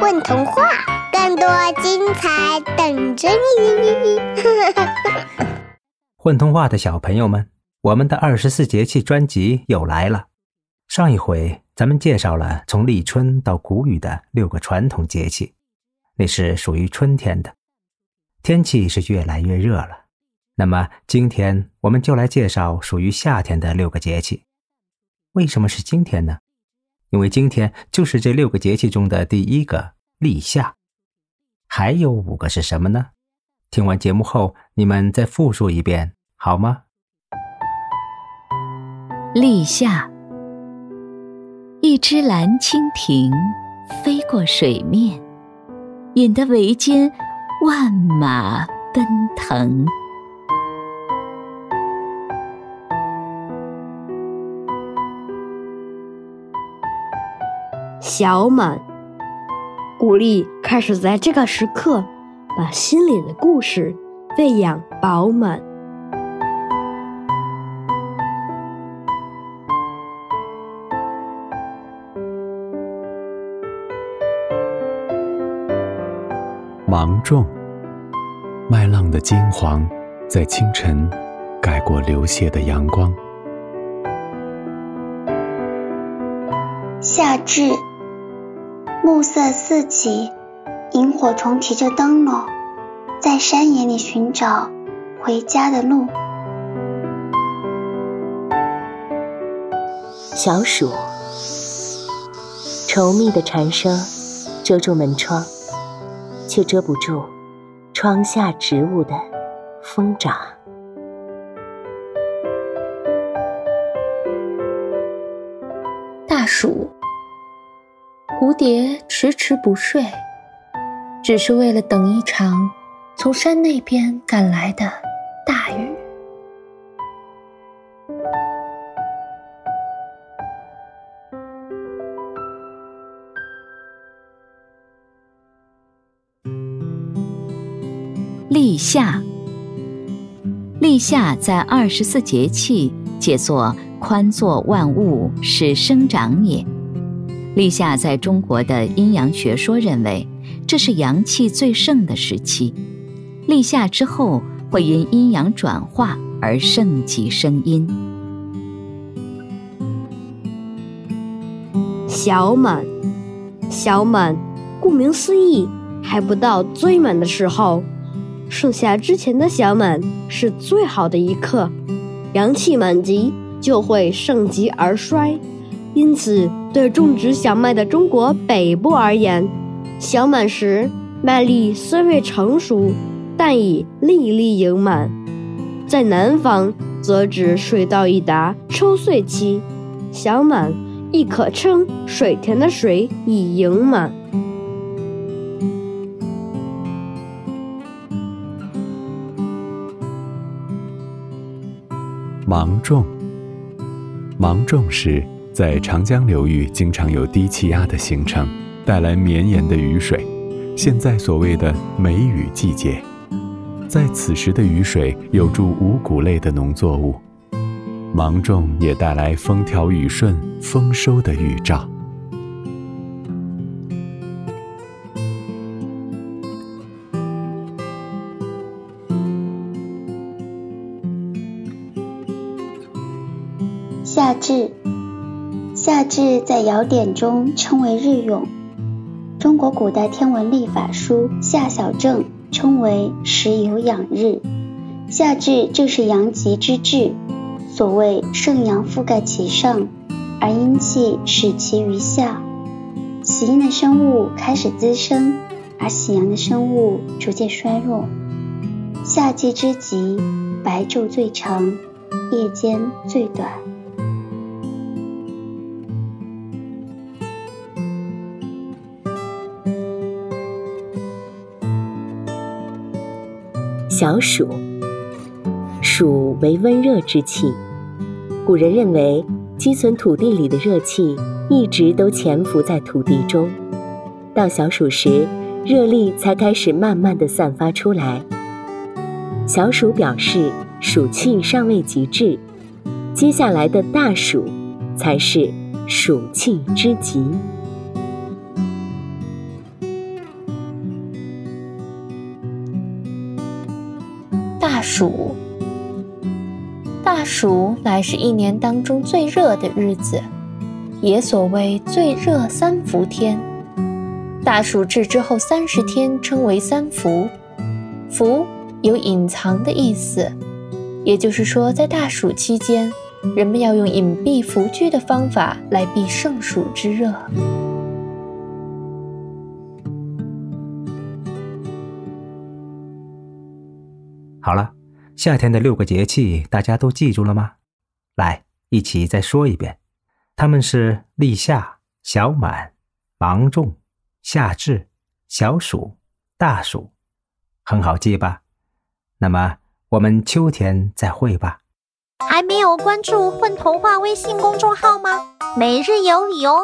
混童话，更多精彩等着你！混童话的小朋友们，我们的二十四节气专辑又来了。上一回咱们介绍了从立春到谷雨的六个传统节气，那是属于春天的。天气是越来越热了，那么今天我们就来介绍属于夏天的六个节气。为什么是今天呢？因为今天就是这六个节气中的第一个立夏，还有五个是什么呢？听完节目后，你们再复述一遍好吗？立夏，一只蓝蜻蜓飞过水面，引得围间万马奔腾。小满，鼓励开始在这个时刻把心里的故事喂养饱满。芒种，麦浪的金黄在清晨盖过流泻的阳光。夏至。暮色四起，萤火虫提着灯笼，在山野里寻找回家的路。小暑，稠密的蝉声遮住门窗，却遮不住窗下植物的疯长。大暑。蝴蝶迟迟不睡，只是为了等一场从山那边赶来的大雨。立夏，立夏在二十四节气解作宽作万物，使生长也。立夏在中国的阴阳学说认为，这是阳气最盛的时期。立夏之后会因阴阳转化而盛极生阴。小满，小满，顾名思义，还不到最满的时候。盛夏之前的小满是最好的一刻，阳气满极就会盛极而衰。因此，对种植小麦的中国北部而言，小满时麦粒虽未成熟，但已粒粒盈满；在南方，则指水稻已达抽穗期，小满亦可称水田的水已盈满。芒种，芒种时。在长江流域，经常有低气压的形成，带来绵延的雨水。现在所谓的梅雨季节，在此时的雨水有助五谷类的农作物，芒种也带来风调雨顺、丰收的预兆。夏至。夏至在尧典中称为日永，中国古代天文历法书《夏小正》称为时有养日。夏至正是阳极之至，所谓盛阳覆盖其上，而阴气使其于下，喜阴的生物开始滋生，而喜阳的生物逐渐衰弱。夏季之极，白昼最长，夜间最短。小暑，暑为温热之气。古人认为，积存土地里的热气一直都潜伏在土地中，到小暑时，热力才开始慢慢的散发出来。小暑表示暑气尚未极致，接下来的大暑才是暑气之极。大暑。大暑乃是一年当中最热的日子，也所谓最热三伏天。大暑至之后三十天称为三伏，伏有隐藏的意思，也就是说，在大暑期间，人们要用隐蔽伏居的方法来避盛暑之热。好了，夏天的六个节气大家都记住了吗？来，一起再说一遍，他们是立夏、小满、芒种、夏至、小暑、大暑，很好记吧？那么我们秋天再会吧。还没有关注“混童话”微信公众号吗？每日有礼哦！